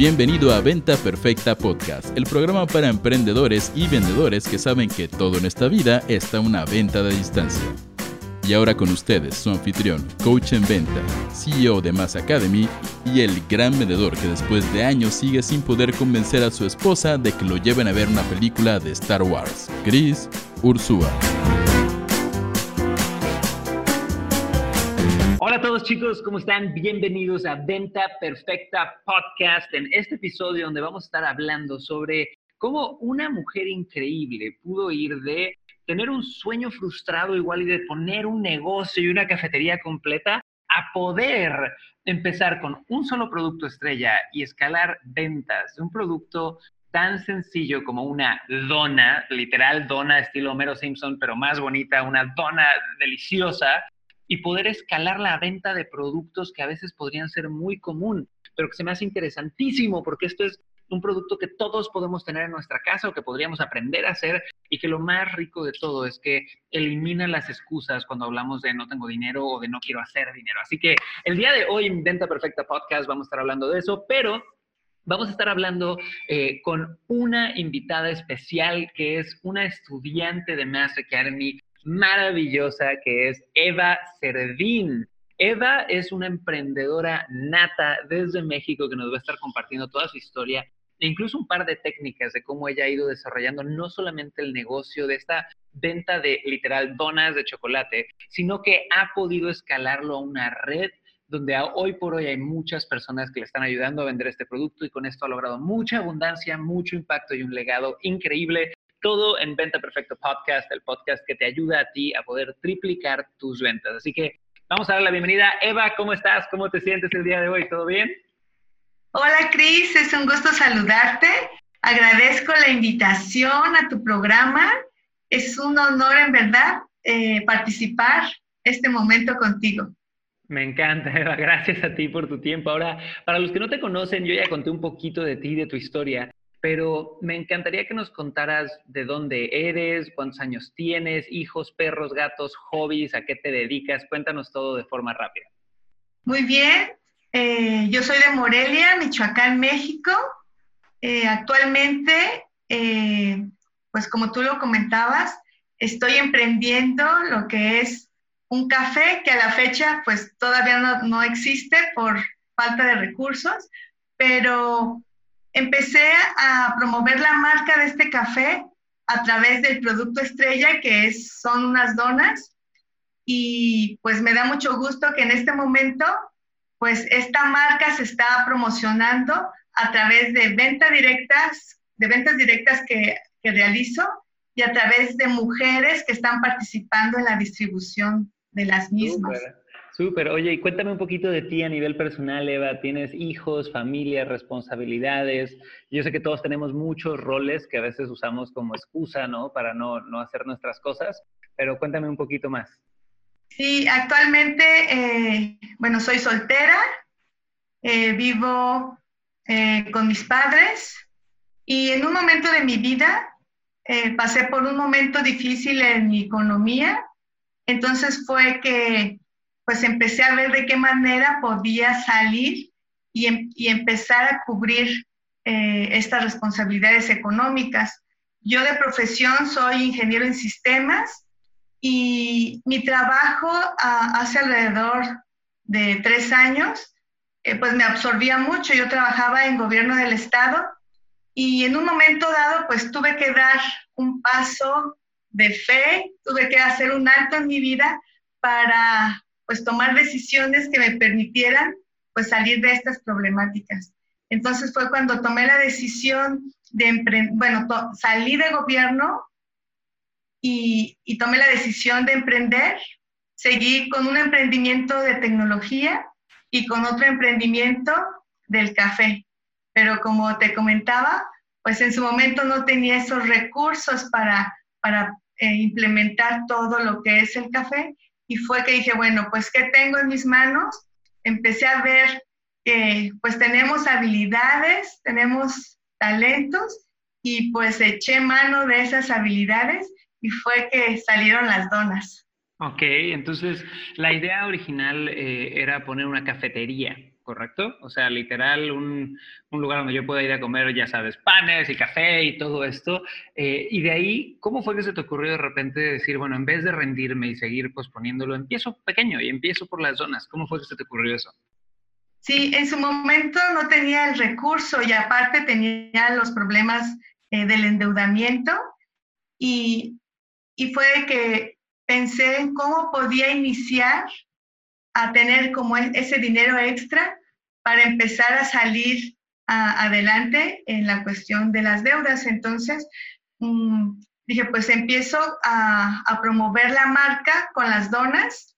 Bienvenido a Venta Perfecta Podcast, el programa para emprendedores y vendedores que saben que todo en esta vida está una venta de distancia. Y ahora con ustedes, su anfitrión, coach en venta, CEO de Mass Academy y el gran vendedor que después de años sigue sin poder convencer a su esposa de que lo lleven a ver una película de Star Wars, Chris Ursúa. Hola a todos chicos, ¿cómo están? Bienvenidos a Venta Perfecta Podcast, en este episodio donde vamos a estar hablando sobre cómo una mujer increíble pudo ir de tener un sueño frustrado igual y de poner un negocio y una cafetería completa a poder empezar con un solo producto estrella y escalar ventas de un producto tan sencillo como una dona, literal dona estilo Homero Simpson, pero más bonita, una dona deliciosa, y poder escalar la venta de productos que a veces podrían ser muy común, pero que se me hace interesantísimo porque esto es un producto que todos podemos tener en nuestra casa o que podríamos aprender a hacer y que lo más rico de todo es que elimina las excusas cuando hablamos de no tengo dinero o de no quiero hacer dinero. Así que el día de hoy en Venta Perfecta Podcast vamos a estar hablando de eso, pero vamos a estar hablando eh, con una invitada especial que es una estudiante de Mass Academy maravillosa que es Eva Servín. Eva es una emprendedora nata desde México que nos va a estar compartiendo toda su historia e incluso un par de técnicas de cómo ella ha ido desarrollando no solamente el negocio de esta venta de literal donas de chocolate, sino que ha podido escalarlo a una red donde hoy por hoy hay muchas personas que le están ayudando a vender este producto y con esto ha logrado mucha abundancia, mucho impacto y un legado increíble. Todo en Venta Perfecto Podcast, el podcast que te ayuda a ti a poder triplicar tus ventas. Así que vamos a dar la bienvenida. Eva, ¿cómo estás? ¿Cómo te sientes el día de hoy? ¿Todo bien? Hola Cris, es un gusto saludarte. Agradezco la invitación a tu programa. Es un honor en verdad eh, participar este momento contigo. Me encanta, Eva. Gracias a ti por tu tiempo. Ahora, para los que no te conocen, yo ya conté un poquito de ti, de tu historia, pero me encantaría que nos contaras de dónde eres, cuántos años tienes, hijos, perros, gatos, hobbies, a qué te dedicas. Cuéntanos todo de forma rápida. Muy bien, eh, yo soy de Morelia, Michoacán, México. Eh, actualmente, eh, pues como tú lo comentabas, estoy emprendiendo lo que es un café que a la fecha pues todavía no, no existe por falta de recursos, pero empecé a promover la marca de este café a través del producto estrella que es, son unas donas y pues me da mucho gusto que en este momento pues esta marca se está promocionando a través de ventas directas, de ventas directas que, realizo y a través de mujeres que están participando en la distribución de las mismas. Súper, Oye, y cuéntame un poquito de ti a nivel personal, Eva. ¿Tienes hijos, familia, responsabilidades? Yo sé que todos tenemos muchos roles que a veces usamos como excusa, ¿no? Para no, no hacer nuestras cosas, pero cuéntame un poquito más. Sí, actualmente, eh, bueno, soy soltera, eh, vivo eh, con mis padres y en un momento de mi vida pasé por un momento difícil en mi economía, entonces fue que pues empecé a ver de qué manera podía salir y, em, y empezar a cubrir estas responsabilidades económicas. Yo de profesión soy ingeniero en sistemas y mi trabajo ah, hace alrededor de tres años, eh, pues me absorbía mucho. Yo trabajaba en gobierno del estado y en un momento dado, pues tuve que dar un paso de fe, tuve que hacer un alto en mi vida para pues tomar decisiones que me permitieran pues salir de estas problemáticas. Entonces fue cuando tomé la decisión de, bueno, salí de gobierno y, tomé la decisión de emprender. Seguí con un emprendimiento de tecnología y con otro emprendimiento del café. Pero como te comentaba, pues en su momento no tenía esos recursos para, para eh, implementar todo lo que es el café. Y fue que dije, bueno, pues ¿qué tengo en mis manos? Empecé a ver que pues tenemos habilidades, tenemos talentos y pues eché mano de esas habilidades y fue que salieron las donas. Ok, entonces la idea original eh, era poner una cafetería ¿correcto? O sea, literal, un, lugar donde yo pueda ir a comer, ya sabes, panes y café y todo esto. Eh, y de ahí, ¿cómo fue que se te ocurrió de repente decir, bueno, en vez de rendirme y seguir posponiéndolo, empiezo pequeño y empiezo por las zonas? ¿Cómo fue que se te ocurrió eso? Sí, en su momento no tenía el recurso y aparte tenía los problemas eh, del endeudamiento y, y fue que pensé en cómo podía iniciar a tener como e, ese dinero extra para empezar a salir adelante en la cuestión de las deudas. Entonces, mm, dije, pues empiezo a, promover la marca con las donas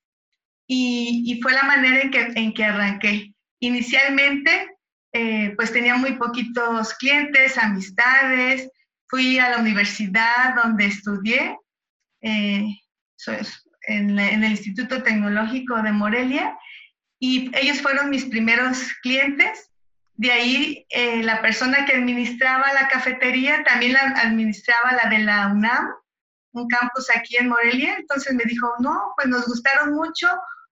y, fue la manera en que, en que arranqué. Inicialmente, eh, pues tenía muy poquitos clientes, amistades, fui a la universidad donde estudié, eh, en, el Instituto Tecnológico de Morelia, y ellos fueron mis primeros clientes. De ahí, eh, la persona que administraba la cafetería también la administraba la de la UNAM, un campus aquí en Morelia. Entonces me dijo, no, pues nos gustaron mucho,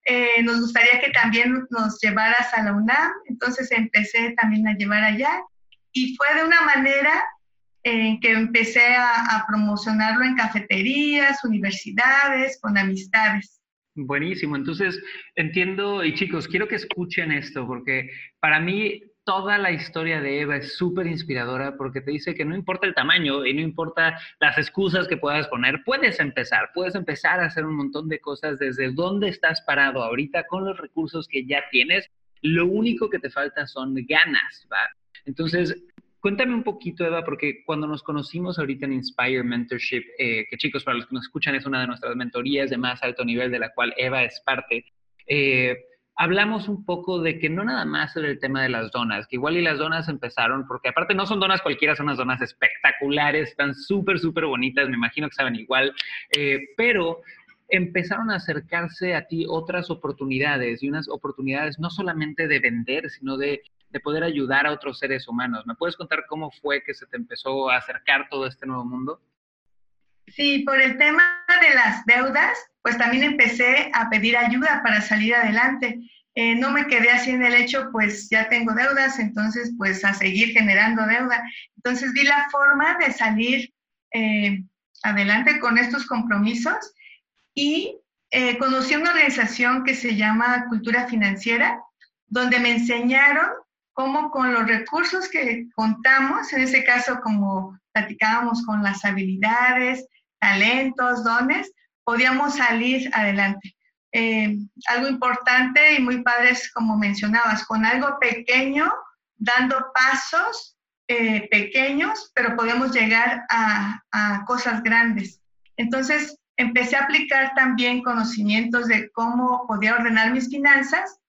eh, nos gustaría que también nos llevaras a la UNAM. Entonces empecé también a llevar allá. Y fue de una manera en que empecé a, promocionarlo en cafeterías, universidades, con amistades. Buenísimo, entonces entiendo y chicos, quiero que escuchen esto porque para mí toda la historia de Eva es súper inspiradora porque te dice que no importa el tamaño y no importa las excusas que puedas poner, puedes empezar, puedes empezar a hacer un montón de cosas desde donde estás parado ahorita con los recursos que ya tienes. Lo único que te falta son ganas, ¿va? Entonces, Cuéntame un poquito, Eva, porque cuando nos conocimos ahorita en Inspire Mentorship, eh, que chicos, para los que nos escuchan, es una de nuestras mentorías de más alto nivel de la cual Eva es parte, eh, hablamos un poco de que no nada más era el tema de las donas, que igual y las donas empezaron, porque aparte no son donas cualquiera, son unas donas espectaculares, están súper, súper bonitas, me imagino que saben igual, eh, pero empezaron a acercarse a ti otras oportunidades y unas oportunidades no solamente de vender, sino de de poder ayudar a otros seres humanos. ¿Me puedes contar cómo fue que se te empezó a acercar todo este nuevo mundo? Sí, por el tema de las deudas, pues también empecé a pedir ayuda para salir adelante. Eh, no me quedé así en el hecho, pues ya tengo deudas, entonces pues a seguir generando deuda. Entonces vi la forma de salir eh, adelante con estos compromisos y eh, conocí una organización que se llama Cultura Financiera, donde me enseñaron cómo con los recursos que contamos, en ese caso como platicábamos con las habilidades, talentos, dones, podíamos salir adelante. Eh, algo importante y muy padre es como mencionabas, con algo pequeño, dando pasos eh, pequeños, pero podemos llegar a, a cosas grandes. Entonces, empecé a aplicar también conocimientos de cómo podía ordenar mis finanzas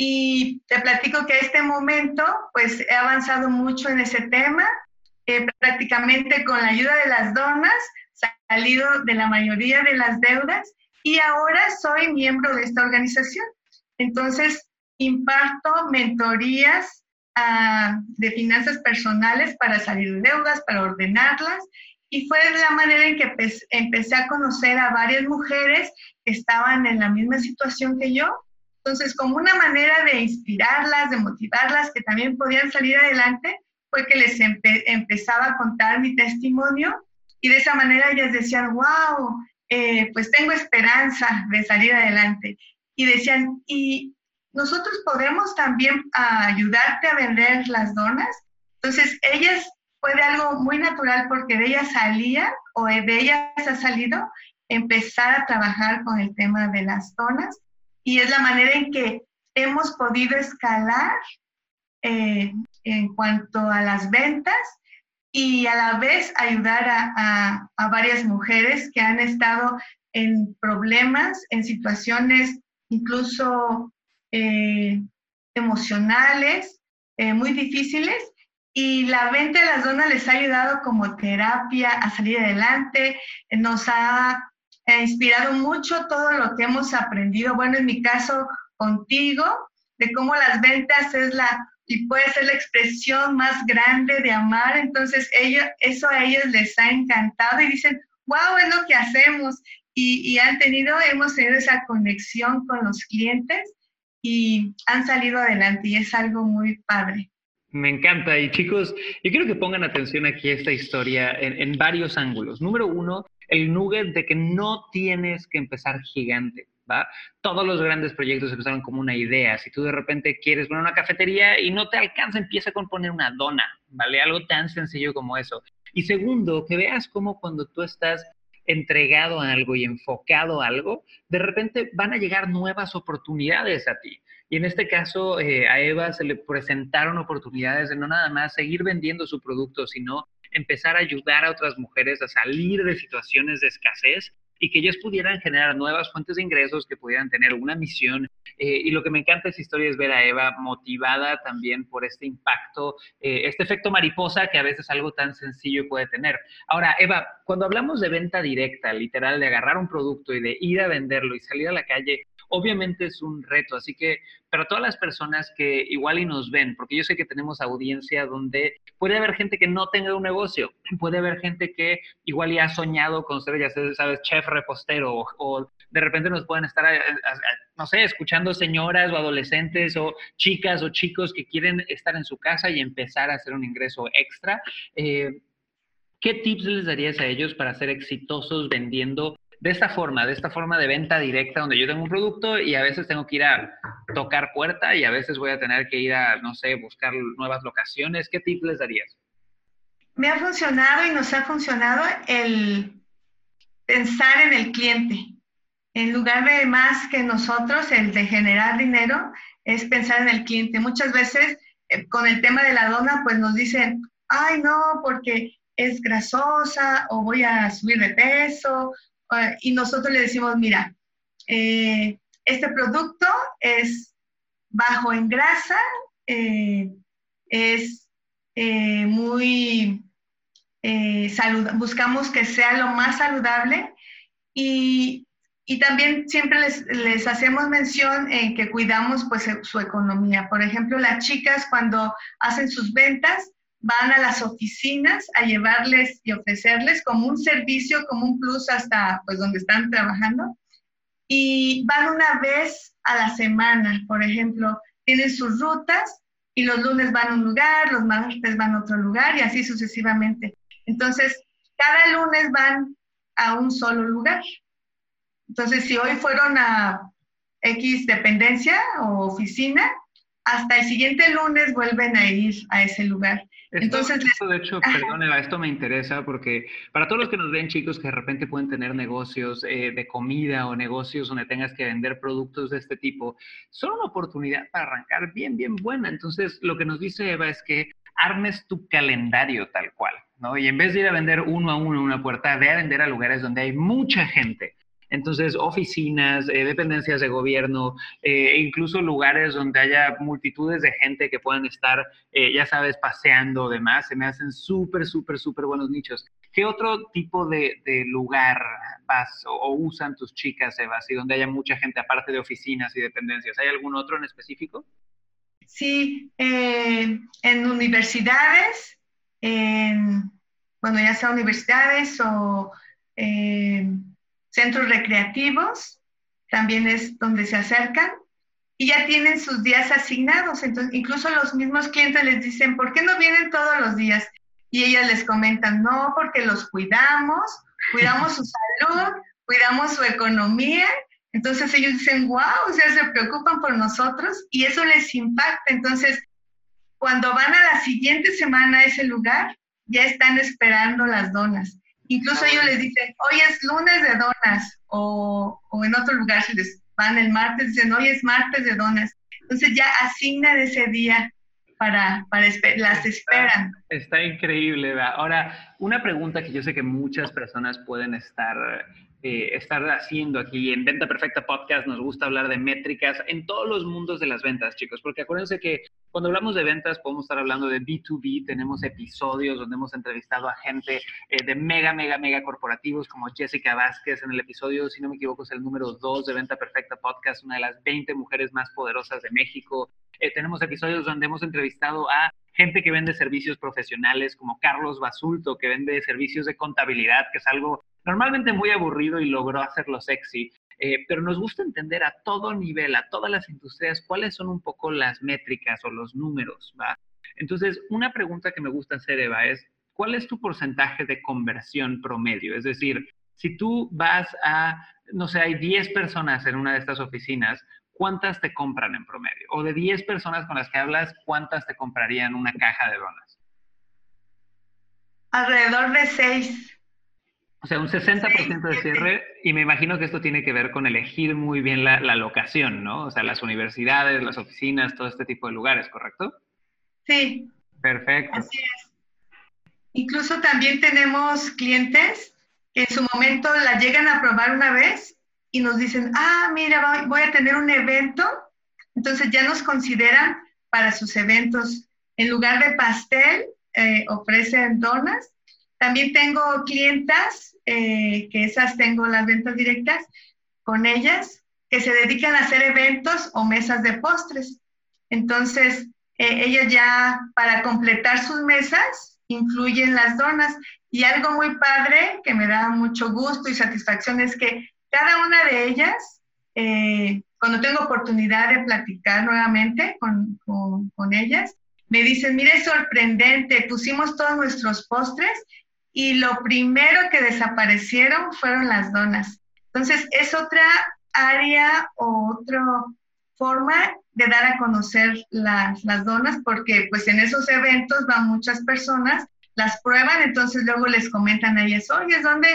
y te platico que a este momento, pues he avanzado mucho en ese tema. Eh, prácticamente con la ayuda de las donas, salido de la mayoría de las deudas y ahora soy miembro de esta organización. Entonces, imparto mentorías ah, de finanzas personales para salir de deudas, para ordenarlas. Y fue la manera en que empecé a conocer a varias mujeres que estaban en la misma situación que yo entonces, como una manera de inspirarlas, de motivarlas, que también podían salir adelante, fue que les empezaba a contar mi testimonio y de esa manera ellas decían, wow, eh, pues tengo esperanza de salir adelante. Y decían, y nosotros podemos también ayudarte a vender las donas. Entonces, ellas fue de algo muy natural porque de ellas salía o de ellas ha salido empezar a trabajar con el tema de las donas y es la manera en que hemos podido escalar eh, en cuanto a las ventas y a la vez ayudar a, varias mujeres que han estado en problemas, en situaciones incluso eh, emocionales eh, muy difíciles y la venta de las donas les ha ayudado como terapia a salir adelante, nos ha ha inspirado mucho todo lo que hemos aprendido, bueno, en mi caso contigo, de cómo las ventas es la y puede ser la expresión más grande de amar, entonces ellos, eso a ellos les ha encantado y dicen, wow, es lo que hacemos y, y han tenido, hemos tenido esa conexión con los clientes y han salido adelante y es algo muy padre. Me encanta. Y chicos, yo quiero que pongan atención aquí a esta historia en, en varios ángulos. Número uno, el nugget de que no tienes que empezar gigante. ¿Va? Todos los grandes proyectos empezaron como una idea. Si tú de repente quieres poner una cafetería y no te alcanza, empieza con poner una dona, ¿vale? Algo tan sencillo como eso. Y segundo, que veas cómo cuando tú estás entregado a algo y enfocado a algo, de repente van a llegar nuevas oportunidades a ti. Y en este caso, eh, a Eva se le presentaron oportunidades de no nada más seguir vendiendo su producto, sino empezar a ayudar a otras mujeres a salir de situaciones de escasez y que ellos pudieran generar nuevas fuentes de ingresos, que pudieran tener una misión. Eh, y lo que me encanta de esta historia es ver a Eva motivada también por este impacto, eh, este efecto mariposa que a veces algo tan sencillo puede tener. Ahora, Eva, cuando hablamos de venta directa, literal, de agarrar un producto y de ir a venderlo y salir a la calle, obviamente es un reto, así que para todas las personas que igual y nos ven, porque yo sé que tenemos audiencia donde puede haber gente que no tenga un negocio, puede haber gente que igual ya ha soñado con ser, ya sabes, chef repostero, o, de repente nos pueden estar, no sé, escuchando señoras o adolescentes o chicas o chicos que quieren estar en su casa y empezar a hacer un ingreso extra. Eh, ¿Qué tips les darías a ellos para ser exitosos vendiendo de esta forma, de esta forma de venta directa, donde yo tengo un producto y a veces tengo que ir a tocar puerta y a veces voy a tener que ir a, no sé, buscar nuevas locaciones. ¿Qué tips les darías? Me ha funcionado y nos ha funcionado el pensar en el cliente. En lugar de más que nosotros, el de generar dinero, es pensar en el cliente. Muchas veces eh, con el tema de la dona, pues nos dicen, ay no, porque es grasosa o voy a subir de peso y nosotros le decimos, mira, eh, este producto es bajo en grasa, eh, es eh, muy saludable, buscamos que sea lo más saludable y, y también siempre les, les, hacemos mención en que cuidamos pues su economía. Por ejemplo, las chicas cuando hacen sus ventas, van a las oficinas a llevarles y ofrecerles como un servicio, como un plus hasta pues donde están trabajando. Y van una vez a la semana, por ejemplo, tienen sus rutas y los lunes van a un lugar, los martes van a otro lugar y así sucesivamente. Entonces, cada lunes van a un solo lugar. Entonces, si hoy fueron a X dependencia o oficina, hasta el siguiente lunes vuelven a ir a ese lugar. Entonces, de hecho, perdón, esto me interesa porque para todos los que nos ven, chicos, que de repente pueden tener negocios eh, de comida o negocios donde tengas que vender productos de este tipo, son una oportunidad para arrancar bien, bien buena. Entonces, lo que nos dice Eva es que armes tu calendario tal cual, ¿no? Y en vez de ir a vender uno a uno una puerta, ve a vender a lugares donde hay mucha gente entonces, oficinas, eh, dependencias de gobierno, eh, incluso lugares donde haya multitudes de gente que puedan estar, eh, ya sabes, paseando demás, se me hacen súper, súper, súper buenos nichos. ¿Qué otro tipo de, lugar vas o, usan tus chicas, Eva, y donde haya mucha gente aparte de oficinas y dependencias? ¿Hay algún otro en específico? Sí, en universidades, en, bueno, ya sea universidades o centros recreativos, también es donde se acercan y ya tienen sus días asignados. Entonces, incluso los mismos clientes les dicen, ¿por qué no vienen todos los días? Y ellas les comentan, no, porque los cuidamos, cuidamos su salud, cuidamos su economía. Entonces ellos dicen, wow, o se preocupan por nosotros y eso les impacta. Entonces, cuando van a la siguiente semana a ese lugar, ya están esperando las donas. Incluso ellos les dicen, hoy es lunes de donas, o, en otro lugar si les van el martes, dicen, hoy es martes de donas. Entonces ya asignan ese día para, para las esperan. Está, increíble. Ahora, una pregunta que yo sé que muchas personas pueden estar eh, estar haciendo aquí en Venta Perfecta Podcast. Nos gusta hablar de métricas en todos los mundos de las ventas, chicos, porque acuérdense que cuando hablamos de ventas podemos estar hablando de B2B, tenemos episodios donde hemos entrevistado a gente eh, de mega, mega, mega corporativos como Jessica Vázquez en el episodio, si no me equivoco, es el número 2 de Venta Perfecta Podcast, una de las 20 mujeres más poderosas de México. Eh, tenemos episodios donde hemos entrevistado a gente que vende servicios profesionales como Carlos Basulto, que vende servicios de contabilidad, que es algo normalmente muy aburrido y logró hacerlo sexy. eh, pero nos gusta entender a todo nivel, a todas las industrias, cuáles son un poco las métricas o los números, ¿va? Entonces, una pregunta que me gusta hacer, Eva, es, ¿cuál es tu porcentaje de conversión promedio? Es decir, si tú vas a, no sé, hay 10 personas en una de estas oficinas, ¿cuántas te compran en promedio? O de 10 personas con las que hablas, ¿cuántas te comprarían una caja de donas? Alrededor de 6. O sea, un 60% de cierre, y me imagino que esto tiene que ver con elegir muy bien la, la, locación, ¿no? O sea, las universidades, las oficinas, todo este tipo de lugares, ¿correcto? Sí. Perfecto. Así es. Incluso también tenemos clientes que en su momento la llegan a probar una vez y nos dicen, ah, mira, voy a tener un evento, entonces ya nos consideran para sus eventos. En lugar de pastel, eh, ofrecen donas. También tengo clientas, eh, que esas tengo las ventas directas con ellas, que se dedican a hacer eventos o mesas de postres. Entonces, eh, ellas ya para completar sus mesas incluyen las donas. Y algo muy padre que me da mucho gusto y satisfacción es que cada una de ellas, eh, cuando tengo oportunidad de platicar nuevamente con, con, ellas, me dicen, mire, es sorprendente, pusimos todos nuestros postres y lo primero que desaparecieron fueron las donas. Entonces, es otra área o otra forma de dar a conocer las, las donas, porque pues en esos eventos van muchas personas, las prueban, entonces luego les comentan a ellas, oye, ¿dónde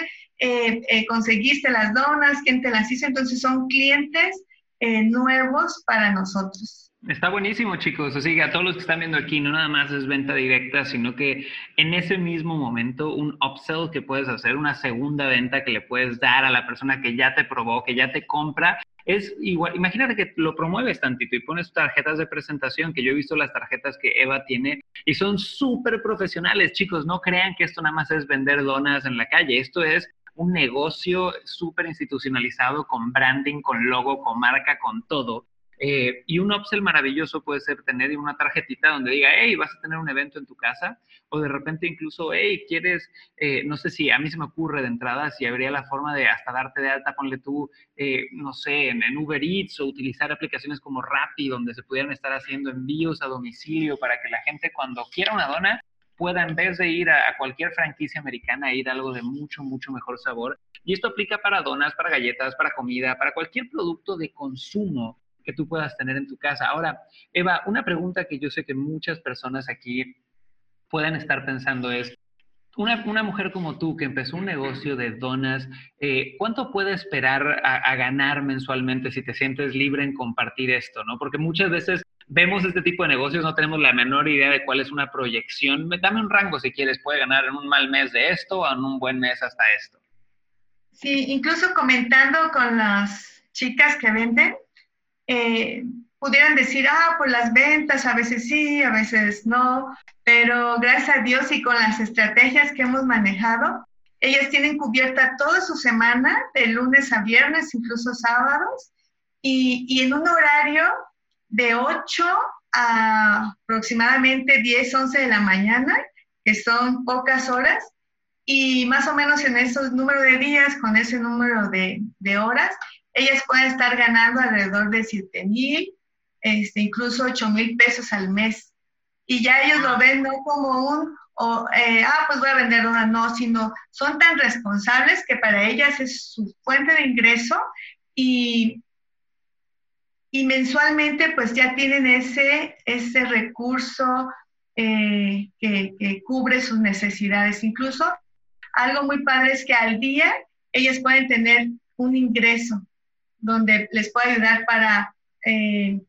eh, eh, conseguiste las donas? ¿Quién te las hizo? Entonces son clientes eh, nuevos para nosotros. Está buenísimo, chicos. Así que a todos los que están viendo aquí, no nada más es venta directa, sino que en ese mismo momento, un upsell que puedes hacer, una segunda venta que le puedes dar a la persona que ya te probó, que ya te compra, es igual, imagínate que lo promueves tantito y pones tarjetas de presentación, que yo he visto las tarjetas que Eva tiene y son súper profesionales, chicos, no crean que esto nada más es vender donas en la calle, esto es un negocio súper institucionalizado con branding, con logo, con marca, con todo. Eh, y un upsell maravilloso puede ser tener una tarjetita donde diga, hey, vas a tener un evento en tu casa, o de repente incluso, hey, quieres, eh, no sé si a mí se me ocurre de entrada, si habría la forma de hasta darte de alta, ponle tú, eh, no sé, en, Uber Eats o utilizar aplicaciones como Rappi, donde se pudieran estar haciendo envíos a domicilio para que la gente cuando quiera una dona pueda en vez de ir a, a cualquier franquicia americana ir a algo de mucho, mucho mejor sabor. Y esto aplica para donas, para galletas, para comida, para cualquier producto de consumo que tú puedas tener en tu casa. Ahora, Eva, una pregunta que yo sé que muchas personas aquí pueden estar pensando es, una, una, mujer como tú que empezó un negocio de donas, eh, ¿cuánto puede esperar a, ganar mensualmente si te sientes libre en compartir esto? ¿no? Porque muchas veces vemos este tipo de negocios, no tenemos la menor idea de cuál es una proyección. Dame un rango si quieres, puede ganar en un mal mes de esto o en un buen mes hasta esto. Sí, incluso comentando con las chicas que venden, eh, pudieran decir, ah, pues las ventas a veces sí, a veces no, pero gracias a Dios y con las estrategias que hemos manejado, ellas tienen cubierta toda su semana, de lunes a viernes, incluso sábados, y, y en un horario de 8 a aproximadamente 10, 11 de la mañana, que son pocas horas, y más o menos en esos número de días, con ese número de, de horas, ellas pueden estar ganando alrededor de 7 mil, este, incluso 8 mil pesos al mes. Y ya ellos lo ven no como un, o, eh, ah, pues voy a vender una, no, sino son tan responsables que para ellas es su fuente de ingreso y, y mensualmente pues ya tienen ese, ese recurso eh, que, cubre sus necesidades. Incluso algo muy padre es que al día ellas pueden tener un ingreso donde les puede ayudar para eh,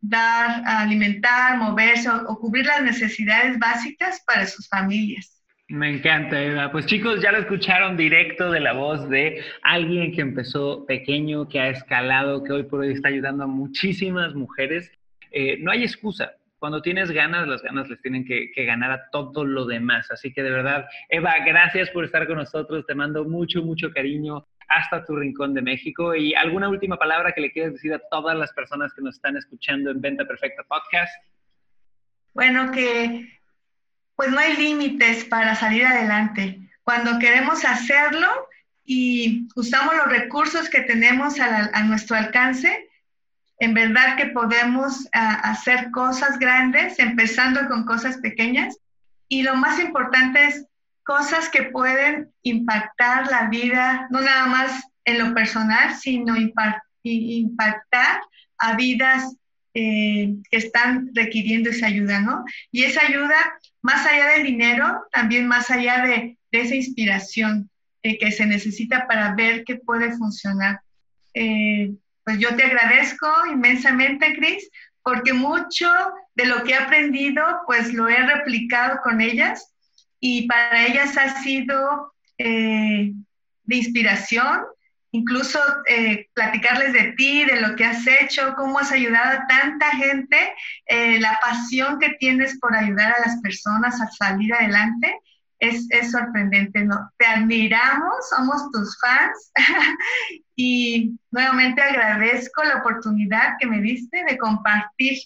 dar, alimentar, moverse o, cubrir las necesidades básicas para sus familias. Me encanta, Eva. Pues chicos, ya lo escucharon directo de la voz de alguien que empezó pequeño, que ha escalado, que hoy por hoy está ayudando a muchísimas mujeres. Eh, no hay excusa. Cuando tienes ganas, las ganas les tienen que, que, ganar a todo lo demás. Así que de verdad, Eva, gracias por estar con nosotros. Te mando mucho, mucho cariño hasta tu rincón de México. ¿Y alguna última palabra que le quieras decir a todas las personas que nos están escuchando en Venta Perfecta Podcast? Bueno, que pues no hay límites para salir adelante. Cuando queremos hacerlo y usamos los recursos que tenemos a, nuestro alcance, en verdad que podemos hacer cosas grandes, empezando con cosas pequeñas. Y lo más importante es cosas que pueden impactar la vida, no nada más en lo personal, sino impactar a vidas eh, que están requiriendo esa ayuda, ¿no? Y esa ayuda, más allá del dinero, también más allá de, esa inspiración eh, que se necesita para ver qué puede funcionar. Eh, pues yo te agradezco inmensamente, Cris, porque mucho de lo que he aprendido, pues lo he replicado con ellas y para ellas ha sido de inspiración incluso eh, platicarles de ti, de lo que has hecho, cómo has ayudado a tanta gente, eh, la pasión que tienes por ayudar a las personas a salir adelante. Es, sorprendente, ¿no? Te admiramos, somos tus fans y nuevamente agradezco la oportunidad que me diste de compartir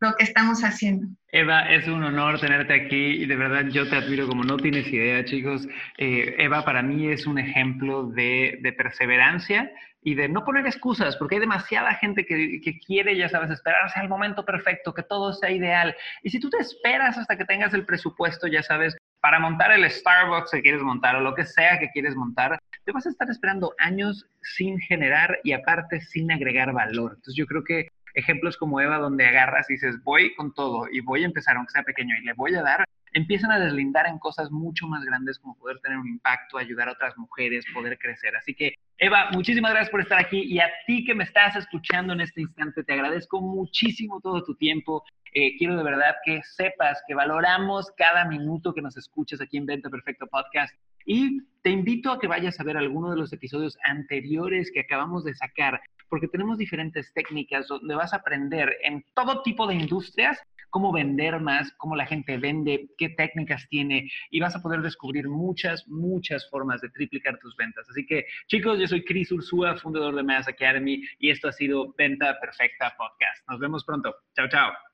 lo que estamos haciendo. Eva, es un honor tenerte aquí y de verdad yo te admiro como no tienes idea, chicos. Eh, Eva para mí es un ejemplo de, de, perseverancia y de no poner excusas, porque hay demasiada gente que, que, quiere, ya sabes, esperarse al momento perfecto, que todo sea ideal. Y si tú te esperas hasta que tengas el presupuesto, ya sabes, para montar el Starbucks que quieres montar o lo que sea que quieres montar, te vas a estar esperando años sin generar y aparte sin agregar valor. Entonces yo creo que ejemplos como Eva, donde agarras y dices, voy con todo y voy a empezar, aunque sea pequeño, y le voy a dar, empiezan a deslindar en cosas mucho más grandes como poder tener un impacto, ayudar a otras mujeres, poder crecer. Así que, Eva, muchísimas gracias por estar aquí y a ti que me estás escuchando en este instante, te agradezco muchísimo todo tu tiempo. Eh, quiero de verdad que sepas que valoramos cada minuto que nos escuchas aquí en Venta Perfecto Podcast. Y te invito a que vayas a ver alguno de los episodios anteriores que acabamos de sacar porque tenemos diferentes técnicas donde vas a aprender en todo tipo de industrias cómo vender más, cómo la gente vende, qué técnicas tiene y vas a poder descubrir muchas, muchas formas de triplicar tus ventas. Así que chicos, yo soy Chris Ursúa, fundador de Mass Academy y esto ha sido Venta Perfecta Podcast. Nos vemos pronto. Chao, chao.